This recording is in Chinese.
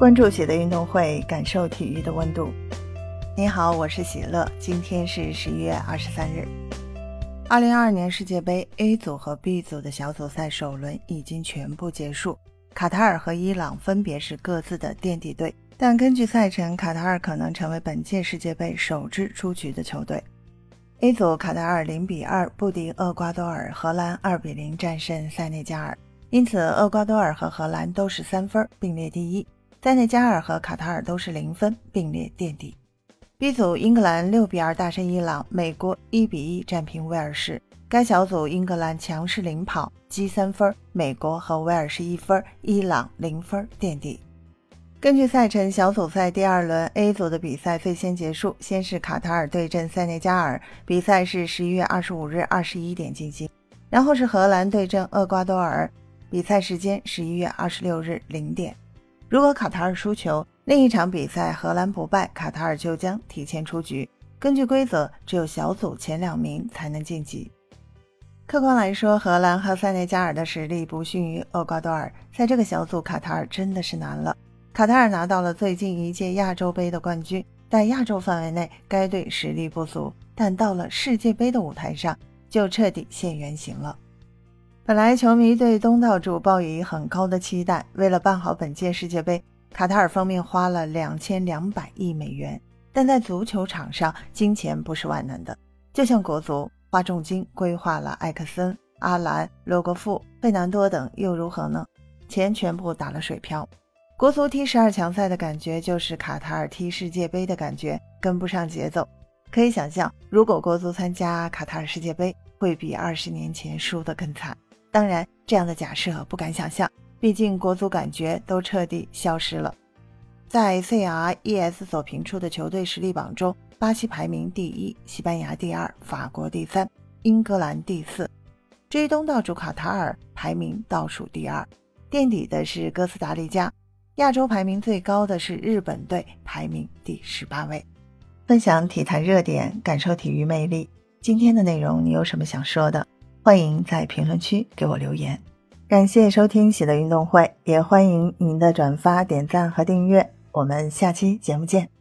关注喜乐运动会，感受体育的温度。你好，我是喜乐。今天是十一月二十三日。二零二二年世界杯 A 组和 B 组的小组赛首轮已经全部结束，卡塔尔和伊朗分别是各自的垫底队。但根据赛程，卡塔尔可能成为本届世界杯首支出局的球队。A 组，卡塔尔零比二不敌厄瓜多尔，荷兰二比零战胜塞内加尔，因此厄瓜多尔和荷兰都是三分，并列第一。塞内加尔和卡塔尔都是零分，并列垫底。B 组，英格兰六比二大胜伊朗，美国一比一战平威尔士。该小组英格兰强势领跑，积三分；美国和威尔士一分，伊朗零分垫底。根据赛程，小组赛第二轮 A 组的比赛最先结束，先是卡塔尔对阵塞内加尔，比赛是十一月二十五日二十一点进行；然后是荷兰对阵厄瓜多尔，比赛时间十一月二十六日零点。如果卡塔尔输球，另一场比赛荷兰不败，卡塔尔就将提前出局。根据规则，只有小组前两名才能晋级。客观来说，荷兰和塞内加尔的实力不逊于厄瓜多尔，在这个小组，卡塔尔真的是难了。卡塔尔拿到了最近一届亚洲杯的冠军，在亚洲范围内，该队实力不俗，但到了世界杯的舞台上，就彻底现原形了。本来球迷对东道主抱以很高的期待，为了办好本届世界杯，卡塔尔方面花了两千两百亿美元。但在足球场上，金钱不是万能的。就像国足花重金规划了埃克森、阿兰、罗格夫、费南多等，又如何呢？钱全部打了水漂。国足踢十二强赛的感觉，就是卡塔尔踢世界杯的感觉，跟不上节奏。可以想象，如果国足参加卡塔尔世界杯，会比二十年前输得更惨。当然，这样的假设不敢想象，毕竟国足感觉都彻底消失了。在 CRES 所评出的球队实力榜中，巴西排名第一，西班牙第二，法国第三，英格兰第四。至于东道主卡塔尔，排名倒数第二，垫底的是哥斯达黎加。亚洲排名最高的是日本队，排名第十八位。分享体坛热点，感受体育魅力。今天的内容你有什么想说的？欢迎在评论区给我留言，感谢收听喜乐运动会，也欢迎您的转发、点赞和订阅。我们下期节目见。